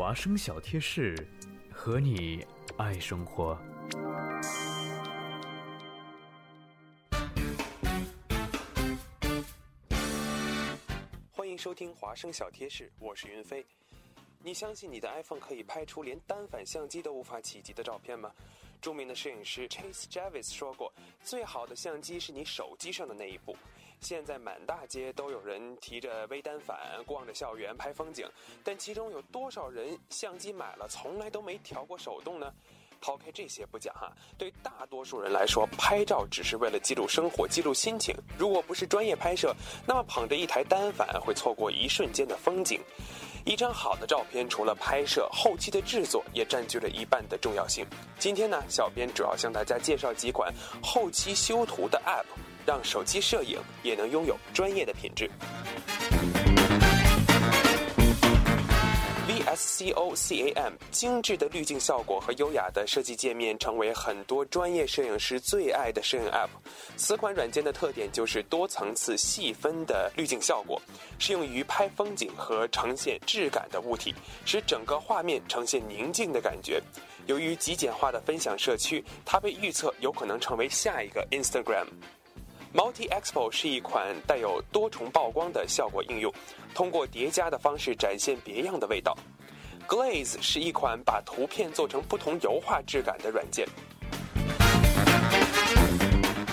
华生小贴士，和你爱生活。欢迎收听华生小贴士，我是云飞。你相信你的 iPhone 可以拍出连单反相机都无法企及的照片吗？著名的摄影师 Chase Jarvis 说过：“最好的相机是你手机上的那一部。”现在满大街都有人提着微单反，逛着校园拍风景，但其中有多少人相机买了从来都没调过手动呢？抛开这些不讲哈，对大多数人来说，拍照只是为了记录生活、记录心情。如果不是专业拍摄，那么捧着一台单反会错过一瞬间的风景。一张好的照片，除了拍摄，后期的制作也占据了一半的重要性。今天呢，小编主要向大家介绍几款后期修图的 App，让手机摄影也能拥有专业的品质。VSCO-CAM 精致的滤镜效果和优雅的设计界面，成为很多专业摄影师最爱的摄影 App。此款软件的特点就是多层次细分的滤镜效果，适用于拍风景和呈现质感的物体，使整个画面呈现宁静的感觉。由于极简化的分享社区，它被预测有可能成为下一个 Instagram。Multi Expo 是一款带有多重曝光的效果应用，通过叠加的方式展现别样的味道。Glaze 是一款把图片做成不同油画质感的软件。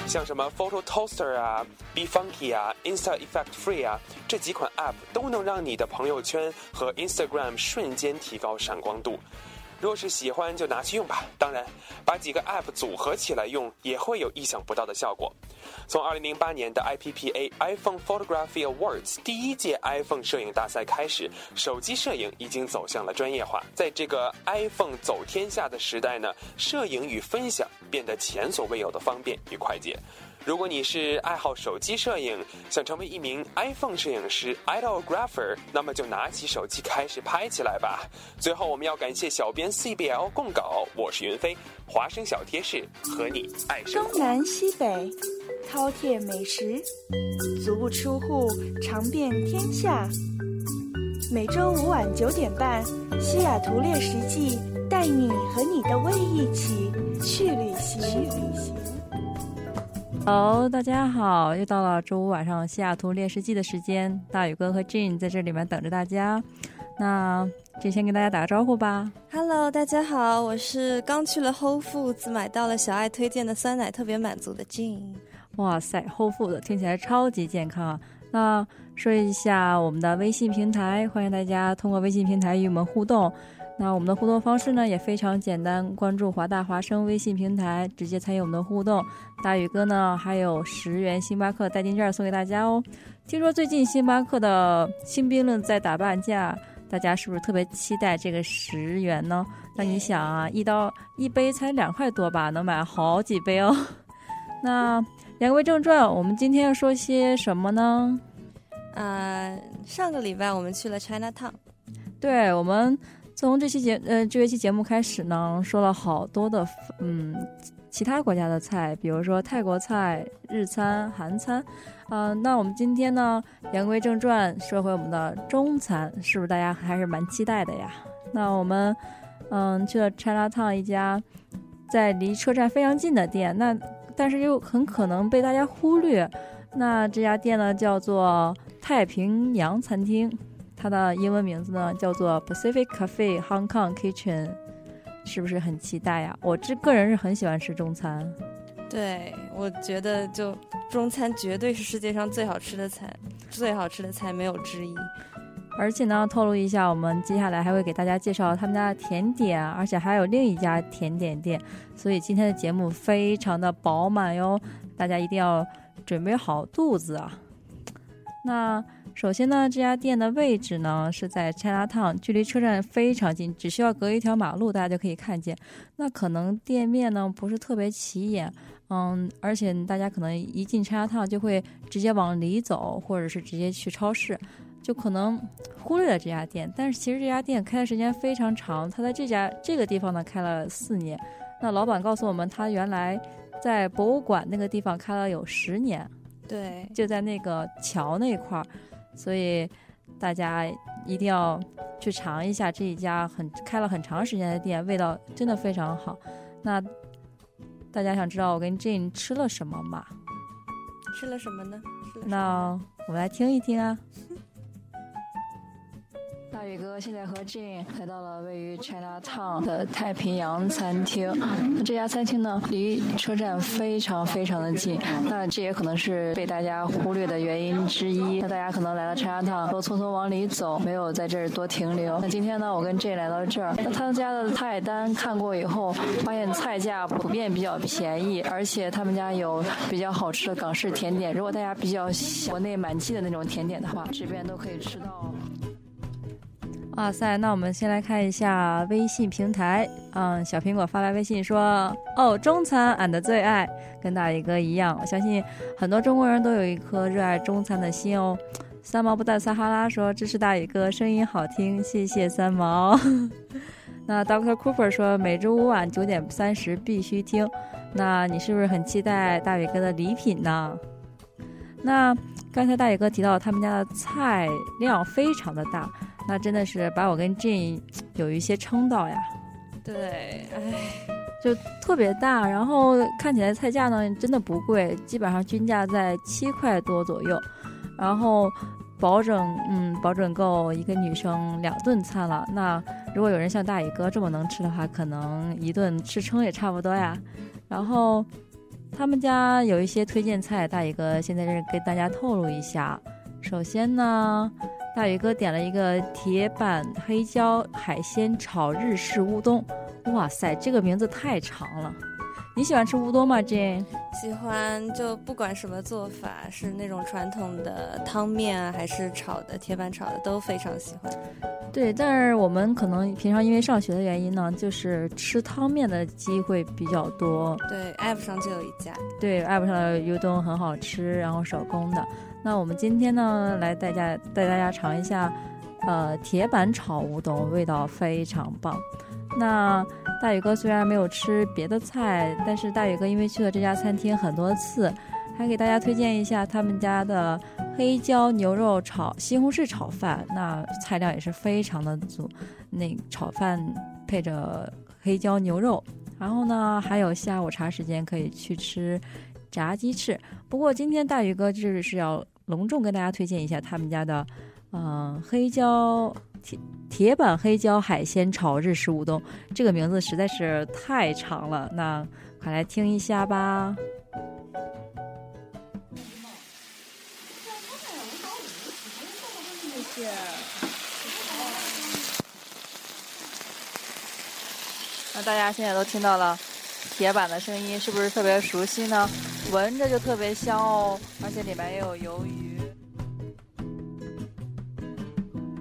像什么 Photo Toaster 啊、Be Funky 啊、Insta Effect Free 啊，这几款 App 都能让你的朋友圈和 Instagram 瞬间提高闪光度。若是喜欢就拿去用吧，当然，把几个 App 组合起来用也会有意想不到的效果。从2008年的 IPPA iPhone Photography Awards 第一届 iPhone 摄影大赛开始，手机摄影已经走向了专业化。在这个 iPhone 走天下的时代呢，摄影与分享变得前所未有的方便与快捷。如果你是爱好手机摄影，想成为一名 iPhone 摄影师 （Idolographer），那么就拿起手机开始拍起来吧。最后，我们要感谢小编 CBL 供稿，我是云飞，华生小贴士和你爱生。东南西北，饕餮美食，足不出户尝遍天下。每周五晚九点半，西雅图猎食记带你和你的胃一起去旅行。去旅行。Hello，大家好，又到了周五晚上西雅图猎食记的时间，大宇哥和 Jane 在这里面等着大家。那这先跟大家打个招呼吧。Hello，大家好，我是刚去了 Whole Foods 买到了小爱推荐的酸奶，特别满足的 Jane。哇塞，Whole Foods 听起来超级健康啊！那说一下我们的微信平台，欢迎大家通过微信平台与我们互动。那我们的互动方式呢也非常简单，关注华大华生微信平台，直接参与我们的互动。大宇哥呢还有十元星巴克代金券送给大家哦。听说最近星巴克的新冰乐在打半价，大家是不是特别期待这个十元呢？那你想啊，一刀一杯才两块多吧，能买好几杯哦。那言归正传，我们今天要说些什么呢？啊、上个礼拜我们去了 China Town，对我们从这期节呃这一期节目开始呢，说了好多的嗯其他国家的菜，比如说泰国菜、日餐、韩餐。啊、那我们今天呢，言归正传，说回我们的中餐，是不是大家还是蛮期待的呀？那我们嗯去了 China Town 一家在离车站非常近的店，那但是又很可能被大家忽略。那这家店呢叫做太平洋餐厅，它的英文名字呢叫做 Pacific Cafe Hong Kong Kitchen，是不是很期待呀？我这个人是很喜欢吃中餐。对我觉得就中餐绝对是世界上最好吃的菜，最好吃的菜没有之一。而且呢，透露一下，我们接下来还会给大家介绍他们家的甜点，而且还有另一家甜点店，所以今天的节目非常的饱满哟，大家一定要准备好肚子啊。那首先呢，这家店的位置呢是在 China Town，距离车站非常近，只需要隔一条马路，大家就可以看见。那可能店面呢不是特别起眼，嗯，而且大家可能一进 China Town 就会直接往里走，或者是直接去超市，就可能忽略了这家店。但是其实这家店开的时间非常长，他在这家这个地方呢开了四年。那老板告诉我们，他原来在博物馆那个地方开了有十年，对，就在那个桥那块儿，所以大家一定要去尝一下这一家很开了很长时间的店，味道真的非常好。那大家想知道我跟 Jane 吃了什么吗？吃了什么呢？那我们来听一听啊。大宇哥现在和 Jane 来到了位于 China Town 的太平洋餐厅。那这家餐厅呢，离车站非常非常的近。那这也可能是被大家忽略的原因之一。那大家可能来到 China Town 都匆匆往里走，没有在这儿多停留。那今天呢，我跟 Jane 来到这儿，那他们家的菜单看过以后，发现菜价普遍比较便宜，而且他们家有比较好吃的港式甜点。如果大家比较国内满记的那种甜点的话，这边都可以吃到。哇塞，那我们先来看一下微信平台。嗯，小苹果发来微信说：“哦，中餐俺的最爱，跟大宇哥一样。我相信很多中国人都有一颗热爱中餐的心哦。”三毛不带撒哈拉说：“支持大宇哥，声音好听，谢谢三毛。”那 Doctor Cooper 说：“每周五晚九点三十必须听。”那你是不是很期待大宇哥的礼品呢？那刚才大宇哥提到他们家的菜量非常的大。那真的是把我跟 Jane 有一些撑到呀，对，哎，就特别大，然后看起来菜价呢真的不贵，基本上均价在七块多左右，然后保准嗯保准够一个女生两顿餐了。那如果有人像大宇哥这么能吃的话，可能一顿吃撑也差不多呀。然后他们家有一些推荐菜，大宇哥现在这给大家透露一下。首先呢。大宇哥点了一个铁板黑椒海鲜炒日式乌冬，哇塞，这个名字太长了。你喜欢吃乌冬吗，Jane？喜欢，就不管什么做法，是那种传统的汤面啊，还是炒的铁板炒的，都非常喜欢。对，但是我们可能平常因为上学的原因呢，就是吃汤面的机会比较多。对，app 上就有一家。对，app 上的乌冬很好吃，然后手工的。那我们今天呢，来带家带大家尝一下，呃，铁板炒乌冬，味道非常棒。那大宇哥虽然没有吃别的菜，但是大宇哥因为去了这家餐厅很多次，还给大家推荐一下他们家的黑椒牛肉炒西红柿炒饭。那菜量也是非常的足，那炒饭配着黑椒牛肉，然后呢，还有下午茶时间可以去吃。炸鸡翅，不过今天大宇哥就是要隆重跟大家推荐一下他们家的，嗯，黑椒铁铁板黑椒海鲜炒日式乌冬，这个名字实在是太长了，那快来听一下吧。那大家现在都听到了。铁板的声音是不是特别熟悉呢？闻着就特别香哦，而且里面也有鱿鱼。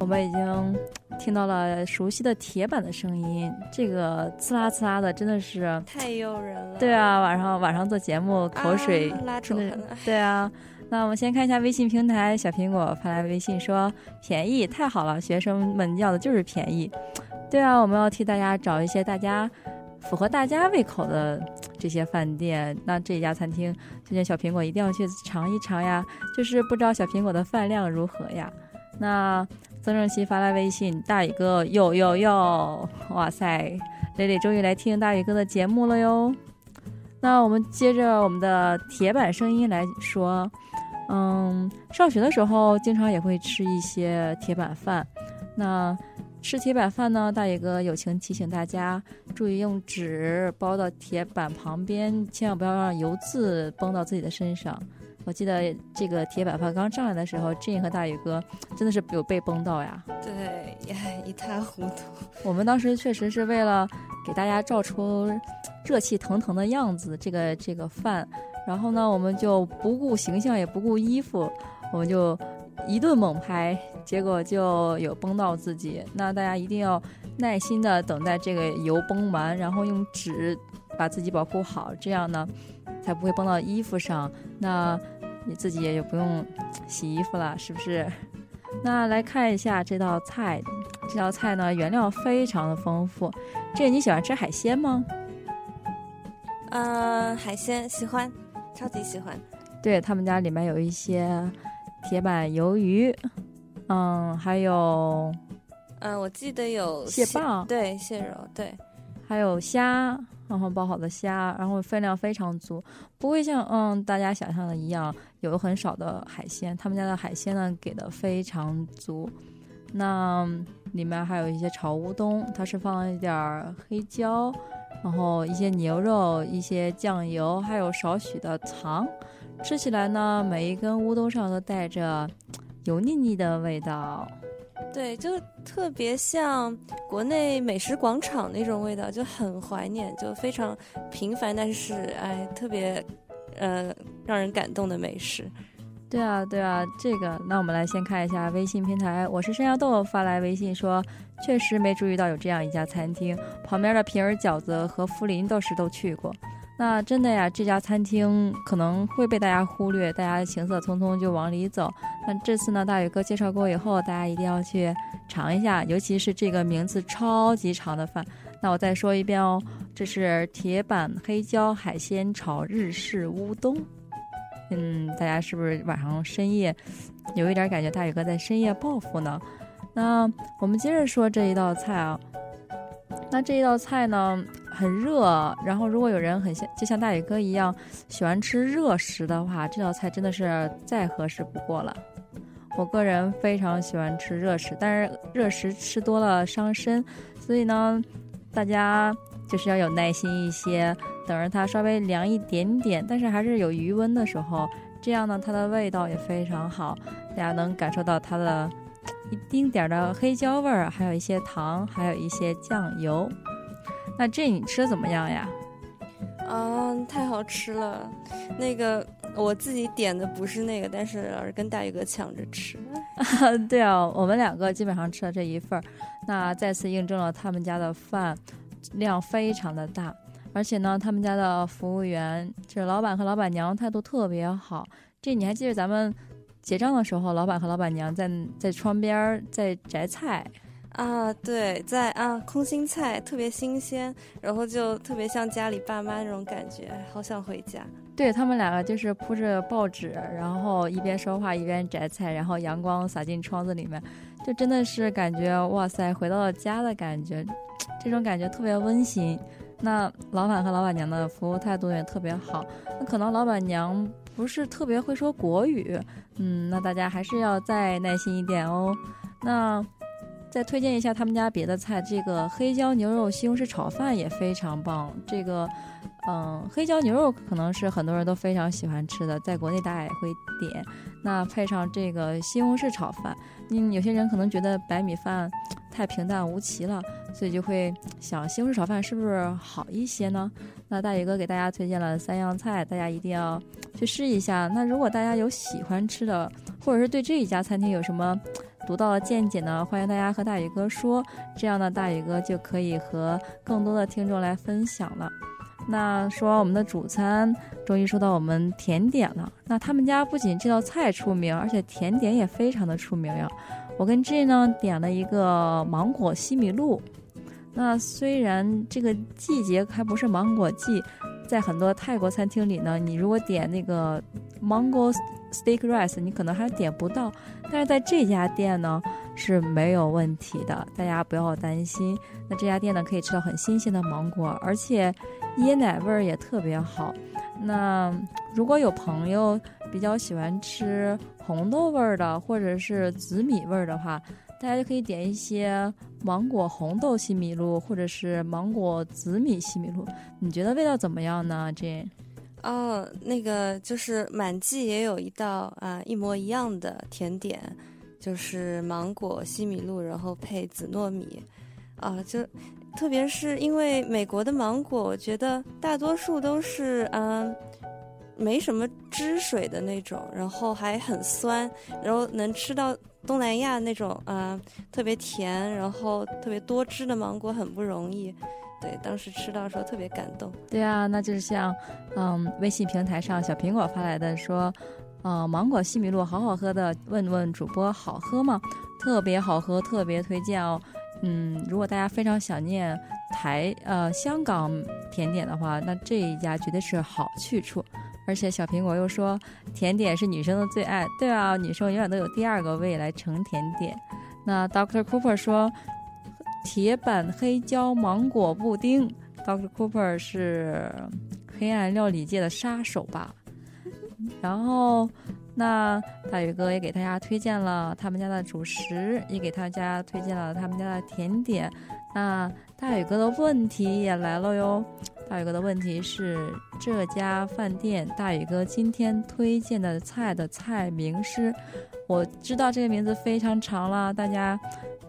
我们已经听到了熟悉的铁板的声音，这个刺啦刺啦的真的是太诱人了。对啊，晚上晚上做节目口水拉出来了。对啊，那我们先看一下微信平台，小苹果发来微信说便宜，太好了，学生们要的就是便宜。对啊，我们要替大家找一些大家。符合大家胃口的这些饭店，那这家餐厅推荐小苹果一定要去尝一尝呀。就是不知道小苹果的饭量如何呀？那曾正熙发来微信：“大宇哥，哟哟哟，哇塞，磊磊终于来听大宇哥的节目了哟。”那我们接着我们的铁板声音来说，嗯，上学的时候经常也会吃一些铁板饭，那。吃铁板饭呢，大宇哥友情提醒大家注意用纸包到铁板旁边，千万不要让油渍崩到自己的身上。我记得这个铁板饭刚上来的时候，Jane 和大宇哥真的是有被崩到呀。对，一塌糊涂。我们当时确实是为了给大家照出热气腾腾的样子，这个这个饭，然后呢，我们就不顾形象，也不顾衣服，我们就。一顿猛拍，结果就有崩到自己。那大家一定要耐心的等待这个油崩完，然后用纸把自己保护好，这样呢才不会崩到衣服上。那你自己也就不用洗衣服了，是不是？那来看一下这道菜，这道菜呢原料非常的丰富。这你喜欢吃海鲜吗？嗯，海鲜喜欢，超级喜欢。对他们家里面有一些。铁板鱿鱼，嗯，还有嗯，我记得有蟹棒对蟹肉，对，还有虾，然后包好的虾，然后分量非常足，不会像嗯大家想象的一样有很少的海鲜。他们家的海鲜呢给的非常足，那里面还有一些炒乌冬，它是放了一点儿黑椒，然后一些牛肉、一些酱油，还有少许的糖。吃起来呢，每一根乌冬上都带着油腻腻的味道。对，就特别像国内美食广场那种味道，就很怀念，就非常平凡，但是哎，特别呃让人感动的美食。对啊，对啊，这个，那我们来先看一下微信平台，我是山药豆发来微信说，确实没注意到有这样一家餐厅，旁边的平儿饺子和福林倒是都去过。那真的呀，这家餐厅可能会被大家忽略，大家行色匆匆就往里走。那这次呢，大宇哥介绍过以后，大家一定要去尝一下，尤其是这个名字超级长的饭。那我再说一遍哦，这是铁板黑椒海鲜炒日式乌冬。嗯，大家是不是晚上深夜有一点感觉大宇哥在深夜报复呢？那我们接着说这一道菜啊。那这一道菜呢很热，然后如果有人很像就像大宇哥一样喜欢吃热食的话，这道菜真的是再合适不过了。我个人非常喜欢吃热食，但是热食吃多了伤身，所以呢，大家就是要有耐心一些，等着它稍微凉一点点，但是还是有余温的时候，这样呢它的味道也非常好，大家能感受到它的。一丁点儿的黑椒味儿，还有一些糖，还有一些酱油。那这你吃的怎么样呀？啊，太好吃了！那个我自己点的不是那个，但是跟大宇哥抢着吃。啊 对啊，我们两个基本上吃了这一份儿。那再次印证了他们家的饭量非常的大，而且呢，他们家的服务员，就是老板和老板娘态度特别好。这你还记得咱们？结账的时候，老板和老板娘在在窗边在摘菜，啊，对，在啊空心菜特别新鲜，然后就特别像家里爸妈那种感觉，好想回家。对他们两个就是铺着报纸，然后一边说话一边摘菜，然后阳光洒进窗子里面，就真的是感觉哇塞，回到了家的感觉，这种感觉特别温馨。那老板和老板娘的服务态度也特别好，那可能老板娘。不是特别会说国语，嗯，那大家还是要再耐心一点哦。那再推荐一下他们家别的菜，这个黑椒牛肉西红柿炒饭也非常棒。这个，嗯，黑椒牛肉可能是很多人都非常喜欢吃的，在国内大家也会点。那配上这个西红柿炒饭，嗯，有些人可能觉得白米饭太平淡无奇了，所以就会想西红柿炒饭是不是好一些呢？那大宇哥给大家推荐了三样菜，大家一定要去试一下。那如果大家有喜欢吃的，或者是对这一家餐厅有什么读到的见解呢？欢迎大家和大宇哥说，这样呢，大宇哥就可以和更多的听众来分享了。那说完我们的主餐，终于说到我们甜点了。那他们家不仅这道菜出名，而且甜点也非常的出名呀。我跟 G 呢点了一个芒果西米露。那虽然这个季节还不是芒果季，在很多泰国餐厅里呢，你如果点那个 mango steak rice，你可能还点不到。但是在这家店呢是没有问题的，大家不要担心。那这家店呢可以吃到很新鲜的芒果，而且椰奶味儿也特别好。那如果有朋友比较喜欢吃红豆味儿的，或者是紫米味儿的话。大家就可以点一些芒果红豆西米露，或者是芒果紫米西米露。你觉得味道怎么样呢？Jane？哦，那个就是满记也有一道啊一模一样的甜点，就是芒果西米露，然后配紫糯米。啊，就特别是因为美国的芒果，我觉得大多数都是嗯没什么汁水的那种，然后还很酸，然后能吃到。东南亚那种啊，特别甜，然后特别多汁的芒果很不容易。对，当时吃到的时候特别感动。对啊，那就是像，嗯，微信平台上小苹果发来的说，呃，芒果西米露好好喝的，问问主播好喝吗？特别好喝，特别推荐哦。嗯，如果大家非常想念台呃香港甜点的话，那这一家绝对是好去处。而且小苹果又说甜点是女生的最爱，对啊，女生永远都有第二个胃来盛甜点。那 Doctor Cooper 说铁板黑椒芒果布丁，Doctor Cooper 是黑暗料理界的杀手吧？然后。那大宇哥也给大家推荐了他们家的主食，也给大家推荐了他们家的甜点。那大宇哥的问题也来了哟。大宇哥的问题是这家饭店大宇哥今天推荐的菜的菜名是？我知道这个名字非常长了，大家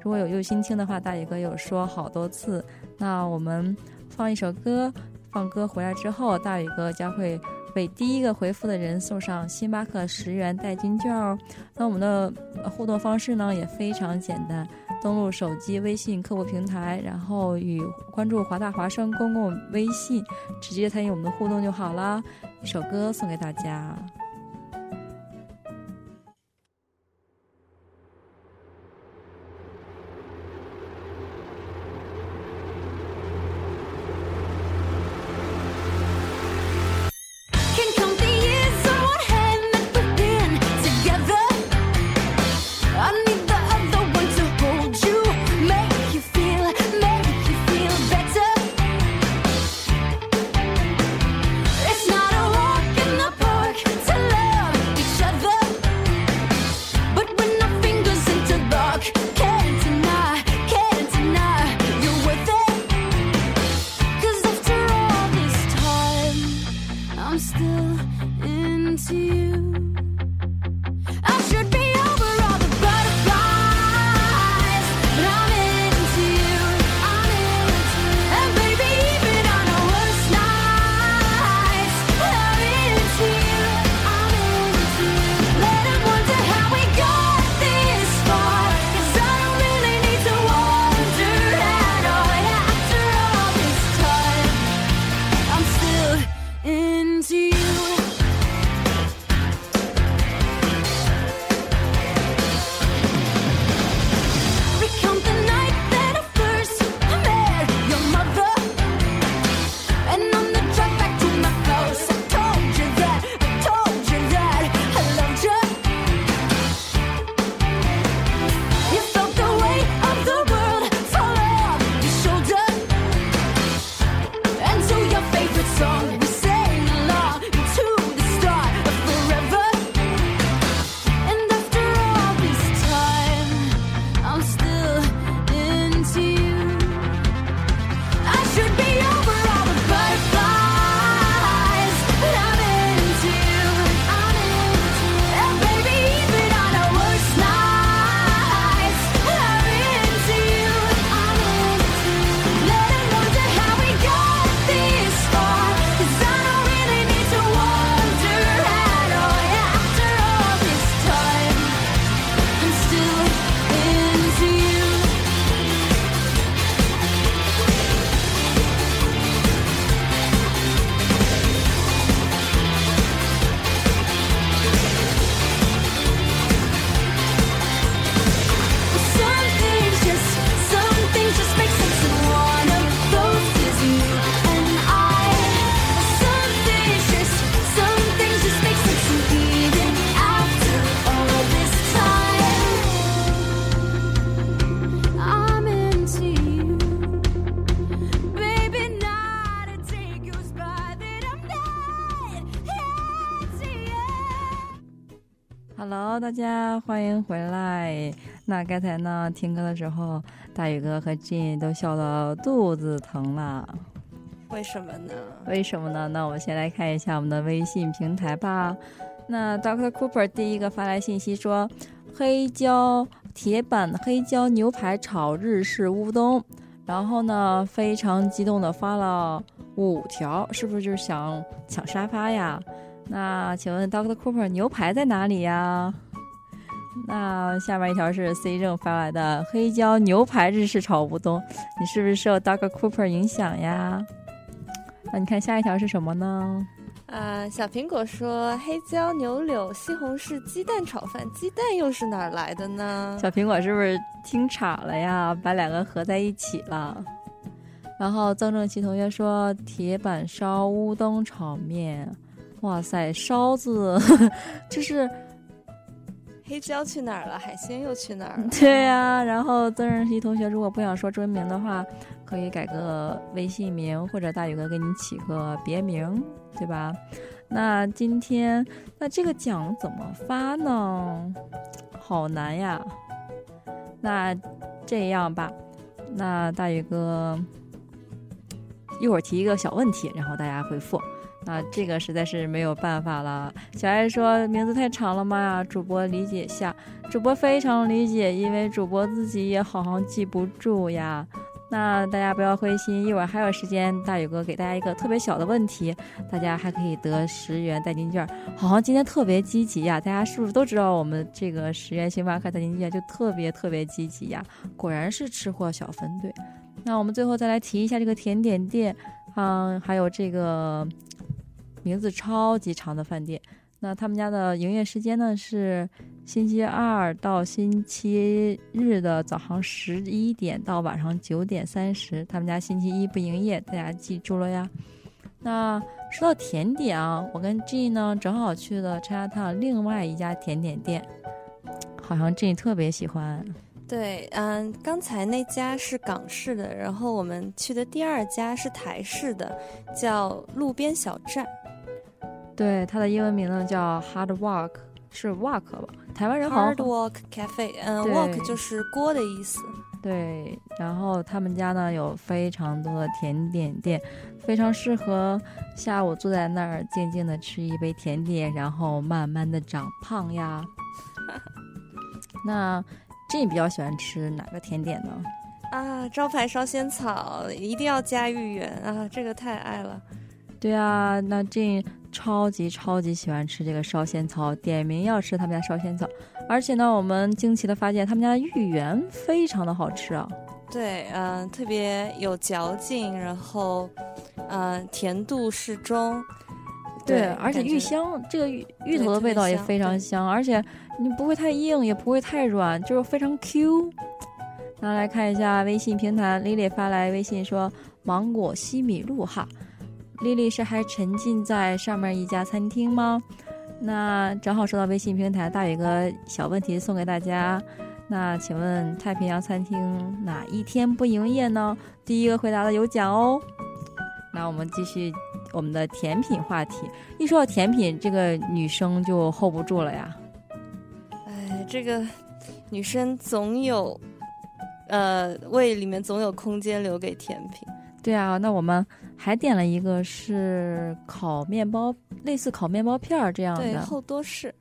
如果有用心听的话，大宇哥有说好多次。那我们放一首歌，放歌回来之后，大宇哥将会。为第一个回复的人送上星巴克十元代金券哦。那我们的互动方式呢也非常简单，登录手机微信客服平台，然后与关注华大华生公共微信，直接参与我们的互动就好了。一首歌送给大家。大家欢迎回来。那刚才呢，听歌的时候，大宇哥和 Jin 都笑到肚子疼了。为什么呢？为什么呢？那我们先来看一下我们的微信平台吧。那 Doctor Cooper 第一个发来信息说：“黑椒铁板黑椒牛排炒日式乌冬。”然后呢，非常激动的发了五条，是不是就是想抢沙发呀？那请问 Doctor Cooper 牛排在哪里呀？那下面一条是 C 正发来的黑椒牛排日式炒乌冬，你是不是受 Doctor Cooper 影响呀？那你看下一条是什么呢？啊，小苹果说黑椒牛柳西红柿鸡蛋炒饭，鸡蛋又是哪儿来的呢？小苹果是不是听岔了呀？把两个合在一起了。然后曾正奇同学说铁板烧乌冬炒面，哇塞，烧子 就是黑椒去哪儿了？海鲜又去哪儿了？对呀、然后曾仁熙同学如果不想说真名的话，可以改个微信名，或者大宇哥给你起个别名，对吧？那今天那这个奖怎么发呢？好难呀。那这样吧，那大宇哥一会儿提一个小问题，然后大家回复。啊这个实在是没有办法了。小爱说名字太长了嘛，主播理解下。主播非常理解，因为主播自己也好像记不住呀。那大家不要灰心，一会儿还有时间，大宇哥给大家一个特别小的问题，大家还可以得十元代金券。好像今天特别积极呀，大家是不是都知道我们这个十元星巴克代金券就特别特别积极呀？果然是吃货小分队。那我们最后再来提一下这个甜点店，嗯，还有这个名字超级长的饭店。那他们家的营业时间呢是星期二到星期日的早上十一点到晚上九点三十。他们家星期一不营业，大家记住了呀。那说到甜点啊，我跟 G 呢正好去了 Chinatown 另外一家甜点店，好像 G 特别喜欢。对，嗯，刚才那家是港式的，然后我们去的第二家是台式的，叫路边小站。对，它的英文名呢叫 Hard Walk，是 Walk 吧？台湾人好像 Hard Walk Cafe，嗯对，Walk 就是锅的意思。对，然后他们家呢有非常多的甜点店，非常适合下午坐在那儿静静的吃一杯甜点，然后慢慢的长胖呀。那这你比较喜欢吃哪个甜点呢？啊，招牌烧仙草一定要加芋圆啊，这个太爱了。对啊，那这超级超级喜欢吃这个烧仙草，点名要吃他们家烧仙草，而且呢，我们惊奇的发现他们家的芋圆非常的好吃啊。对，嗯、特别有嚼劲，然后，嗯、甜度适中。对，而且芋香，这个芋芋头的味道也非常对香，而且你不会太硬，也不会太软，就是非常 Q。那来看一下微信平台，Lily 发来微信说：“芒果西米露哈，Lily 是还沉浸在上面一家餐厅吗？”那正好收到微信平台，大宇哥小问题送给大家。那请问太平洋餐厅哪一天不营业呢？第一个回答的有奖哦。那我们继续我们的甜品话题。一说到甜品，这个女生就 hold 不住了呀。哎，这个女生总有，呃，胃里面总有空间留给甜品。对啊，那我们还点了一个是烤面包，类似烤面包片儿这样的对，的。厚多士。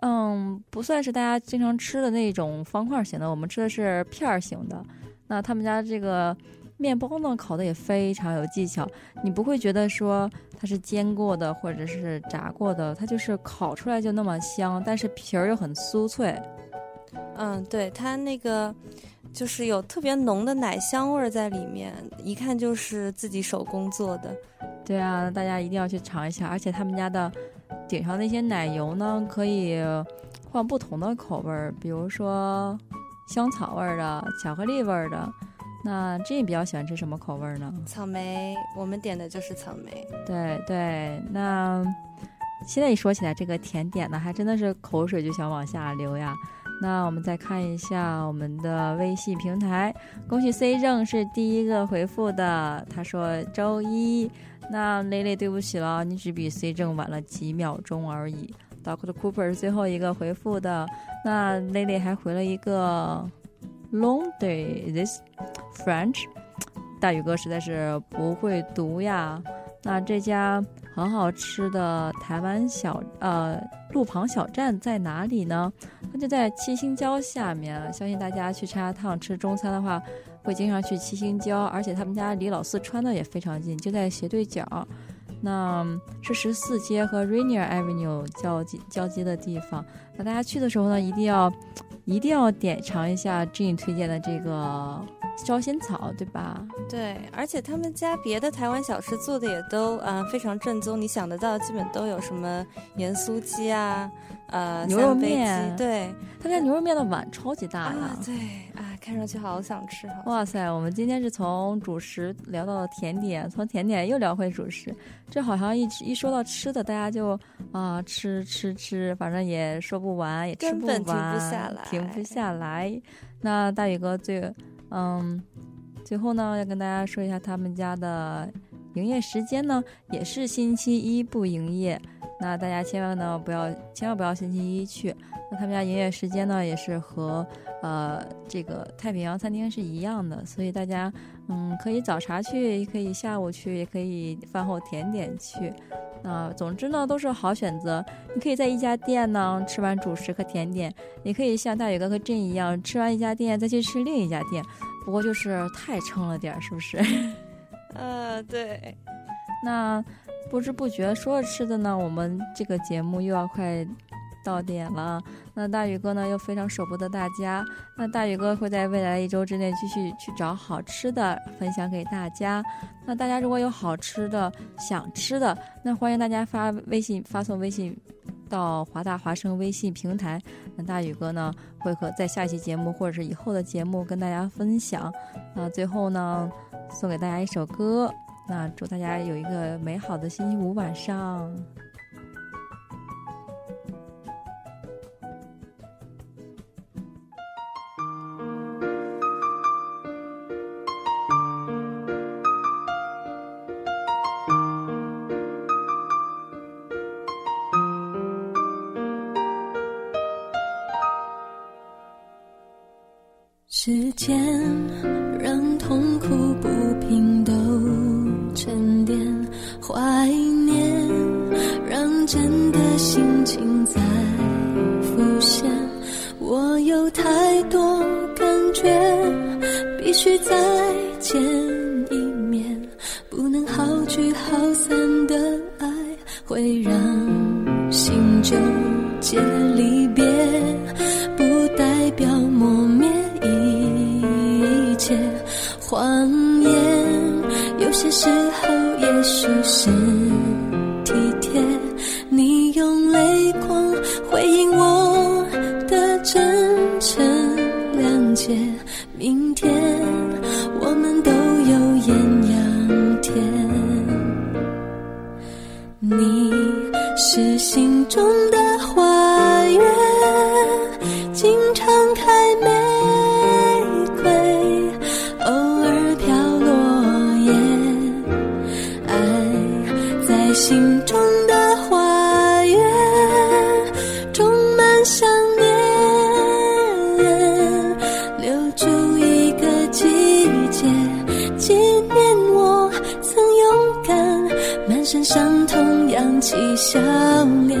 嗯，不算是大家经常吃的那种方块型的，我们吃的是片儿型的。那他们家这个面包呢，烤的也非常有技巧，你不会觉得说它是煎过的或者是炸过的，它就是烤出来就那么香，但是皮儿又很酥脆。嗯，对，它那个就是有特别浓的奶香味儿在里面，一看就是自己手工做的。对啊，大家一定要去尝一下，而且他们家的顶上那些奶油呢，可以换不同的口味儿，比如说香草味儿的、巧克力味儿的。那这你比较喜欢吃什么口味儿呢？草莓，我们点的就是草莓。对对，那现在一说起来这个甜点呢，还真的是口水就想往下流呀。那我们再看一下我们的微信平台，恭喜 C 正是第一个回复的，他说周一。那蕾蕾对不起了，你只比 C 正晚了几秒钟而已。Doctor Cooper 是最后一个回复的，那蕾蕾还回了一个 Long day this French，大宇哥实在是不会读呀。那这家很好吃的台湾小呃路旁小站在哪里呢？就在七星礁下面。相信大家去茶烫吃中餐的话，会经常去七星礁，而且他们家离老四川的也非常近，就在斜对角。那是十四街和 Rainier Avenue 交接交接的地方。那大家去的时候呢，一定要一定要点尝一下 Jean 推荐的这个烧仙草，对吧？对，而且他们家别的台湾小吃做的也都嗯、呃非常正宗，你想得到基本都有什么盐酥鸡啊，呃牛肉面对他家牛肉面的碗超级大呀啊，对啊，看上去好想吃，好哇塞，我们今天是从主食聊到了甜点，从甜点又聊回主食，这好像一一说到吃的，大家就啊吃吃吃，反正也说不完，也吃不完停不完，下来停不下来。那大宇哥最嗯，最后呢要跟大家说一下他们家的营业时间呢，也是星期一不营业。那大家千万呢不要，千万不要星期一去。那他们家营业时间呢也是和呃这个太平洋餐厅是一样的，所以大家嗯可以早茶去，也可以下午去，也可以饭后甜点去。那、总之呢都是好选择。你可以在一家店呢吃完主食和甜点，也可以像大宇哥和朕一样，吃完一家店再去吃另一家店。不过就是太撑了点儿，是不是？呃，对，那不知不觉说着吃的呢，我们这个节目又要快到点了。那大宇哥呢又非常舍不得大家，那大宇哥会在未来一周之内继续去找好吃的分享给大家。那大家如果有好吃的、想吃的，那欢迎大家发微信发送微信到华大华生微信平台。那大宇哥呢会和在下期节目或者是以后的节目跟大家分享。那最后呢，送给大家一首歌。那祝大家有一个美好的星期五晚上。有太多感觉，必须再见一面，不能好聚好散的爱会让心纠结离别，不代表磨灭一切。谎言有些时候也许是心中的花园，充满想念，留住一个季节，纪念我曾勇敢。满身伤痛，扬起笑脸，